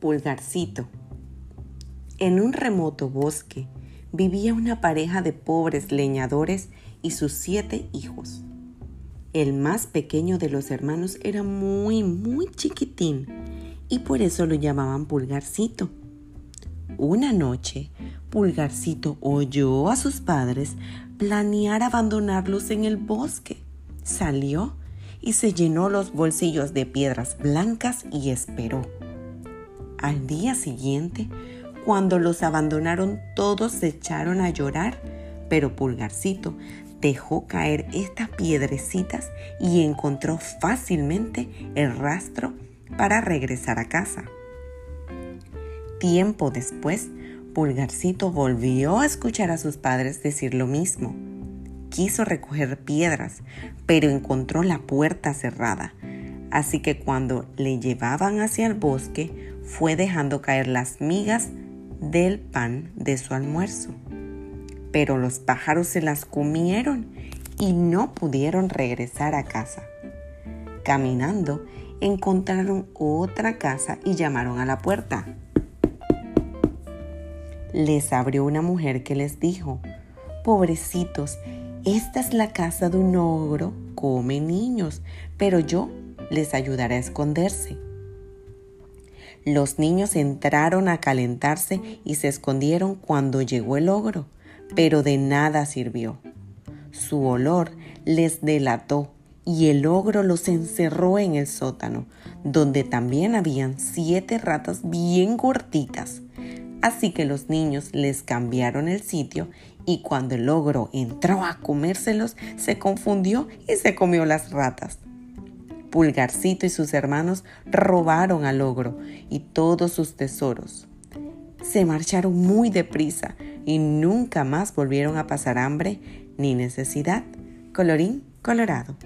Pulgarcito. En un remoto bosque vivía una pareja de pobres leñadores y sus siete hijos. El más pequeño de los hermanos era muy, muy chiquitín y por eso lo llamaban Pulgarcito. Una noche, Pulgarcito oyó a sus padres planear abandonarlos en el bosque. Salió y se llenó los bolsillos de piedras blancas y esperó. Al día siguiente, cuando los abandonaron, todos se echaron a llorar, pero Pulgarcito dejó caer estas piedrecitas y encontró fácilmente el rastro para regresar a casa. Tiempo después, Pulgarcito volvió a escuchar a sus padres decir lo mismo. Quiso recoger piedras, pero encontró la puerta cerrada. Así que cuando le llevaban hacia el bosque, fue dejando caer las migas del pan de su almuerzo. Pero los pájaros se las comieron y no pudieron regresar a casa. Caminando, encontraron otra casa y llamaron a la puerta. Les abrió una mujer que les dijo, pobrecitos, esta es la casa de un ogro, come niños, pero yo les ayudaré a esconderse. Los niños entraron a calentarse y se escondieron cuando llegó el ogro, pero de nada sirvió. Su olor les delató y el ogro los encerró en el sótano, donde también habían siete ratas bien gorditas. Así que los niños les cambiaron el sitio y cuando el ogro entró a comérselos, se confundió y se comió las ratas. Pulgarcito y sus hermanos robaron al ogro y todos sus tesoros. Se marcharon muy deprisa y nunca más volvieron a pasar hambre ni necesidad. Colorín colorado.